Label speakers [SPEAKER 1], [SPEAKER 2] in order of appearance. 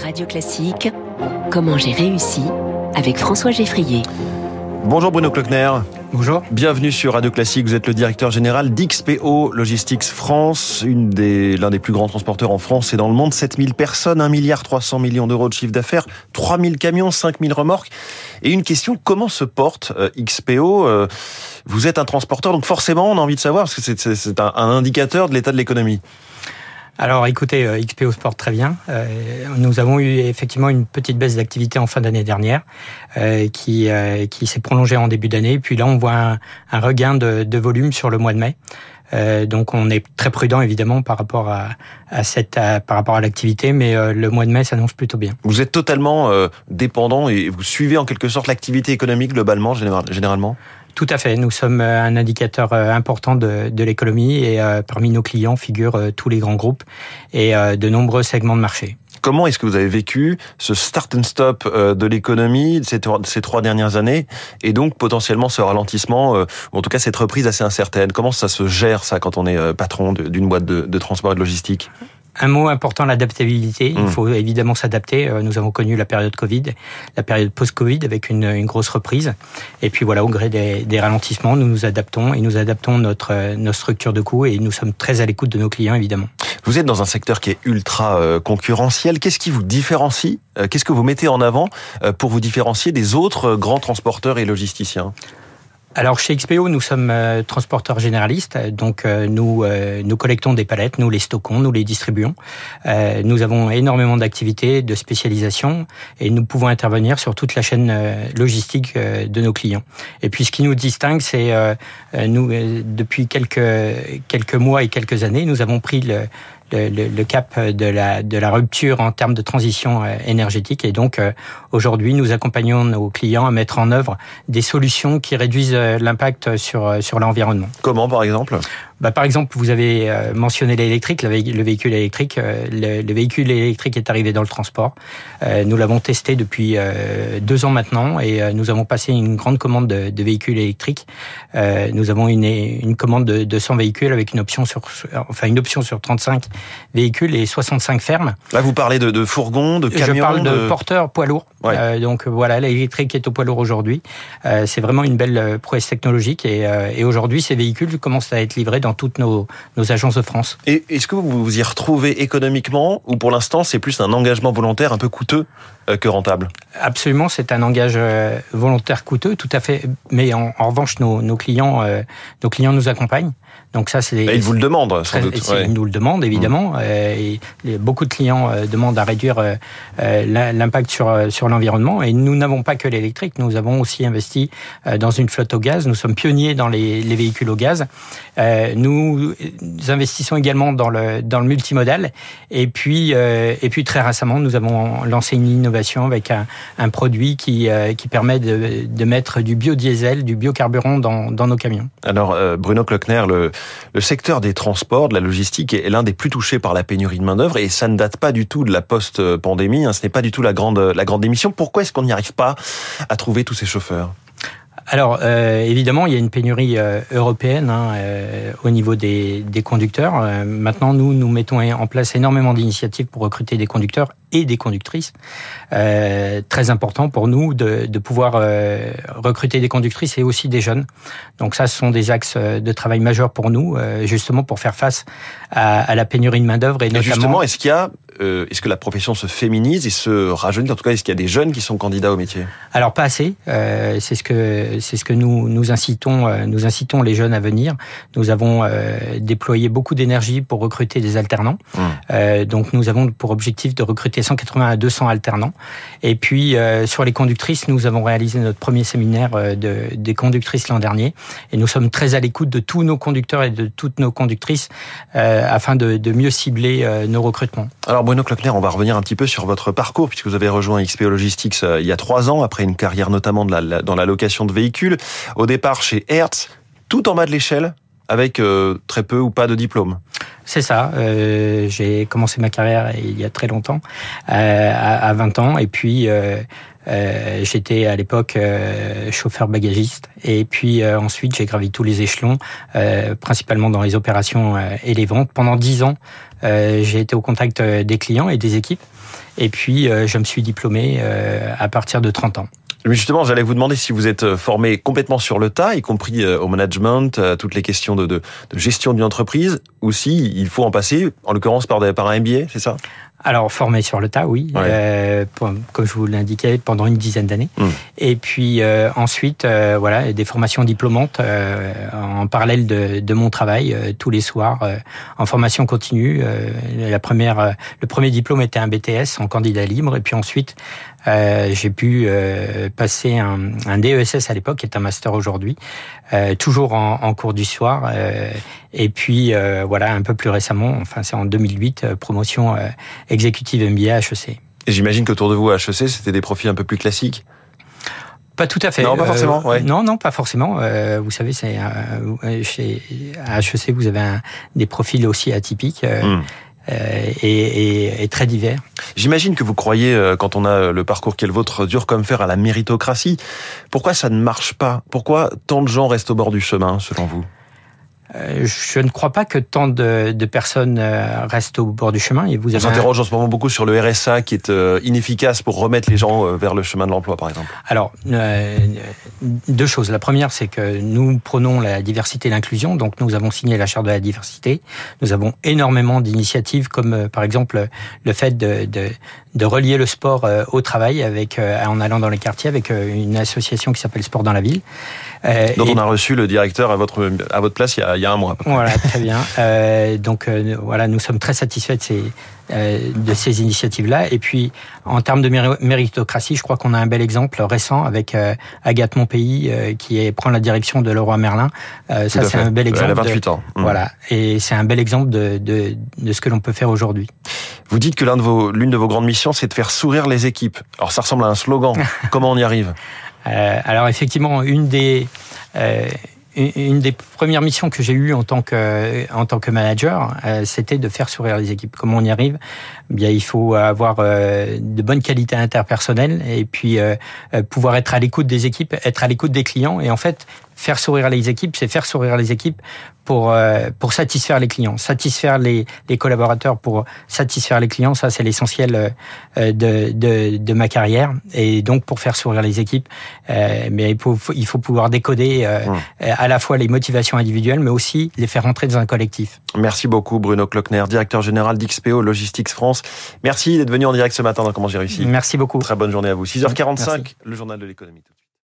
[SPEAKER 1] Radio Classique, comment j'ai réussi avec François Geffrier.
[SPEAKER 2] Bonjour Bruno Klockner.
[SPEAKER 3] Bonjour.
[SPEAKER 2] Bienvenue sur Radio Classique. Vous êtes le directeur général d'XPO Logistics France, une des, l'un des plus grands transporteurs en France et dans le monde. 7000 personnes, 1 milliard 300 millions d'euros de chiffre d'affaires, 3000 camions, 5000 remorques. Et une question, comment se porte euh, XPO euh, Vous êtes un transporteur, donc forcément on a envie de savoir, parce que c'est, c'est un, un indicateur de l'état de l'économie.
[SPEAKER 3] Alors écoutez, euh, XPO Sport très bien. Euh, nous avons eu effectivement une petite baisse d'activité en fin d'année dernière euh, qui, qui s'est prolongée en début d'année. Puis là, on voit un, un regain de, de, volume sur le mois de mai. donc on est très prudent évidemment par rapport à, à cette par rapport à l'activité, mais le mois de mai s'annonce plutôt bien.
[SPEAKER 2] Vous êtes totalement dépendant et vous suivez en quelque sorte l'activité économique globalement généralement?
[SPEAKER 3] Tout à fait. Nous sommes euh, un indicateur euh, important de, de l'économie et euh, parmi nos clients figurent tous les grands groupes et de nombreux segments de marché.
[SPEAKER 2] Comment est-ce que vous avez vécu ce start and stop de l'économie ces, ces trois dernières années et donc potentiellement ce ralentissement, ou en tout cas cette reprise assez incertaine? Comment ça se gère ça quand on est patron d'une boîte de, de transport et de logistique?
[SPEAKER 3] Un mot important, l'adaptabilité. Il mmh. faut évidemment s'adapter. Euh, nous avons connu la période Covid, la période post-Covid avec une, une, grosse reprise. Et puis voilà, au gré des, des, ralentissements, nous nous adaptons et nous adaptons notre, euh, notre structure de coût et nous sommes très à l'écoute de nos clients, évidemment.
[SPEAKER 2] Vous êtes dans un secteur qui est ultra euh, concurrentiel. Qu'est-ce qui vous différencie Qu'est-ce que vous mettez en avant pour vous différencier des autres grands transporteurs et logisticiens?
[SPEAKER 3] Alors chez XPO, nous sommes euh, transporteurs généralistes, donc euh, nous euh, nous collectons des palettes, nous les stockons, nous les distribuons. nous avons énormément d'activités, de spécialisation, et nous pouvons intervenir sur toute la chaîne logistique de nos clients. Et puis ce qui nous distingue, c'est nous depuis quelques quelques mois et quelques années, nous avons pris le, le, le, cap de la, de la rupture en termes de transition euh, énergétique. Et donc, euh, aujourd'hui, nous accompagnons nos clients à mettre en œuvre des solutions qui réduisent euh, l'impact sur, sur l'environnement.
[SPEAKER 2] Comment, par exemple?
[SPEAKER 3] Bah, par exemple, vous avez mentionné l'électrique, le véhicule électrique. Le, véhicule électrique est arrivé dans le transport. Nous l'avons testé depuis deux ans maintenant et nous avons passé une grande commande de, véhicules électriques. Nous avons une, une commande de 200 véhicules avec une option sur, enfin une option sur 35 véhicules et 65 fermes.
[SPEAKER 2] Là, vous parlez de, de fourgons, de camions.
[SPEAKER 3] Je parle de, porteurs poids lourds. Euh, donc voilà, l'électrique est au poids lourd aujourd'hui. Euh, c'est vraiment une belle euh, prouesse technologique et, euh, et aujourd'hui, ces véhicules commencent à être livrés dans toutes nos, nos agences de France.
[SPEAKER 2] Et est-ce que vous vous y retrouvez économiquement ou pour l'instant, c'est plus un engagement volontaire un peu coûteux que rentable?
[SPEAKER 3] Absolument, c'est un engagement volontaire coûteux, tout à fait. Mais en, en revanche, nos, nos clients, nos clients nous accompagnent. Donc ça, c'est.
[SPEAKER 2] Bah, ils vous le demandent, sans doute.
[SPEAKER 3] Ils nous le demandent évidemment. Mmh. Et beaucoup de clients demandent à réduire l'impact sur sur l'environnement. Et nous n'avons pas que l'électrique, nous avons aussi investi euh, dans une flotte au gaz. Nous sommes pionniers dans les, les véhicules au gaz. Euh, nous investissons également dans le dans le multimodal. Et puis euh, et puis très récemment, nous avons lancé une innovation avec un, un produit qui qui permet de, de mettre du biodiesel, du biocarburant dans dans nos camions.
[SPEAKER 2] Alors Bruno Klockner, le le secteur des transports, de la logistique est l'un des plus touchés par la pénurie de main d'œuvre et ça ne date pas du tout de la post-pandémie. Hein, ce n'est pas du tout la grande la grande démission. Pourquoi est-ce qu'on n'y arrive pas à trouver tous ces chauffeurs?
[SPEAKER 3] Alors euh, évidemment, il y a une pénurie euh, européenne hein, euh, au niveau des, des conducteurs. Euh, maintenant, nous nous mettons en place énormément d'initiatives pour recruter des conducteurs et des conductrices. Euh, très important pour nous de, de pouvoir recruter des conductrices et aussi des jeunes. Donc ça, ce sont des axes de travail majeurs pour nous, justement pour faire face à, à la pénurie de main d'œuvre et,
[SPEAKER 2] et Justement, est-ce qu'il y a euh, est-ce que la profession se féminise et se rajeunit En tout cas, est-ce qu'il y a des jeunes qui sont candidats au métier
[SPEAKER 3] Alors pas assez. Euh, c'est ce que c'est ce que nous nous incitons euh, nous incitons les jeunes à venir. Nous avons déployé beaucoup d'énergie pour recruter des alternants. Mmh. donc nous avons pour objectif de recruter 180 à 200 alternants. Et puis sur les conductrices, nous avons réalisé notre premier séminaire de, des conductrices l'an dernier. Et nous sommes très à l'écoute de tous nos conducteurs et de toutes nos conductrices afin de, de mieux cibler nos recrutements.
[SPEAKER 2] Alors Bruno Klockner, on va revenir un petit peu sur votre parcours, puisque vous avez rejoint XPO Logistics euh, il y a trois ans, après une carrière notamment dans la location de véhicules. Au départ chez Hertz, tout en bas de l'échelle, avec très peu ou pas de diplôme.
[SPEAKER 3] C'est ça. Euh, j'ai commencé ma carrière il y a très longtemps, euh, à, 20 ans, et puis euh, j'étais à l'époque chauffeur bagagiste, et puis ensuite j'ai gravi tous les échelons, principalement dans les opérations et les ventes. Pendant 10 ans, j'ai été au contact des clients et des équipes, et puis je me suis diplômé à partir de 30 ans.
[SPEAKER 2] Justement, j'allais vous demander si vous êtes euh, formé complètement sur le tas, y compris euh, au management, à toutes les questions de, gestion d'une entreprise, ou si il faut en passer, en l'occurrence par un MBA, c'est ça?
[SPEAKER 3] Alors formé sur le tas, oui, euh, comme je vous l'indiquais, pendant une dizaine d'années. Hmm. Et puis euh, ensuite, euh, voilà, des formations diplômantes euh, en parallèle de, de mon travail euh, tous les soirs en formation continue. la première, le premier diplôme était un BTS en candidat libre, et puis ensuite j'ai pu passer un, un, DESS à l'époque, qui est un master aujourd'hui, toujours en, en, cours du soir. et puis voilà, un peu plus récemment, enfin c'est en 2008, promotion exécutive MBA HEC.
[SPEAKER 2] Et j'imagine qu'autour de vous à HEC, c'était des profils un peu plus classiques?
[SPEAKER 3] Pas tout à fait.
[SPEAKER 2] Non, pas forcément. Euh,
[SPEAKER 3] non, non, pas forcément. Euh, vous savez, c'est euh, chez à HEC, vous avez un, des profils aussi atypiques. Hmm. Et, et, et, très divers.
[SPEAKER 2] J'imagine que vous croyez, quand on a le parcours qui est le vôtre, dur comme fer à la méritocratie. Pourquoi ça ne marche pas? Pourquoi tant de gens restent au bord du chemin, selon vous?
[SPEAKER 3] euh, je ne crois pas que tant de, de, personnes euh, restent au bord du chemin. Et
[SPEAKER 2] vous On s'interroge en ce moment beaucoup sur le RSA qui est euh, inefficace pour remettre les gens vers le chemin de l'emploi, par exemple.
[SPEAKER 3] Alors, deux choses. La première, c'est que nous prenons la diversité et l'inclusion. Donc, nous avons signé la charte de la diversité. Nous avons énormément d'initiatives, comme par exemple le fait de, de, de relier le sport au travail avec en allant dans les quartiers avec une association qui s'appelle Sport dans la ville.
[SPEAKER 2] Dont on a reçu le directeur à votre à votre place il y a il y a un mois.
[SPEAKER 3] Voilà, très bien. Euh, donc euh, voilà, nous sommes très satisfaits de ces euh, de ces initiatives-là. Et puis, en termes de méritocratie, je crois qu'on a un bel exemple récent avec Agathe Monpeilly qui prend la direction de Leroy Merlin. ça, c'est un bel exemple.
[SPEAKER 2] Elle a 28 ans.
[SPEAKER 3] Mmh. Voilà, et c'est un bel exemple de, de, de ce que l'on peut faire aujourd'hui.
[SPEAKER 2] Vous dites que l'une de, vos, de vos grandes missions, c'est de faire sourire les équipes. Alors, ça ressemble à un slogan. Comment on y arrive?
[SPEAKER 3] Alors, effectivement, une des une des premières missions que j'ai eues en tant que en tant que manager, euh, c'était de faire sourire les équipes. Comment on y arrive eh Bien, il faut avoir euh, de bonnes qualités interpersonnelles et puis euh, pouvoir être à l'écoute des équipes, être à l'écoute des clients. Et en fait, faire sourire les équipes, c'est faire sourire les équipes pour euh, pour satisfaire les clients, satisfaire les, les collaborateurs pour satisfaire les clients. Ça, c'est l'essentiel euh, de, de, de ma carrière. Et donc, pour faire sourire les équipes, euh, mais il faut il faut pouvoir décoder mmh. à la fois les motivations individuelles, mais aussi les faire rentrer dans un collectif.
[SPEAKER 2] Merci beaucoup, Bruno Klockner, directeur général d'XPO Logistics France. Merci d'être venu en direct ce matin dans Comment j'ai réussi.
[SPEAKER 3] Merci beaucoup.
[SPEAKER 2] Très bonne journée à vous. 6h45, le journal de l'économie.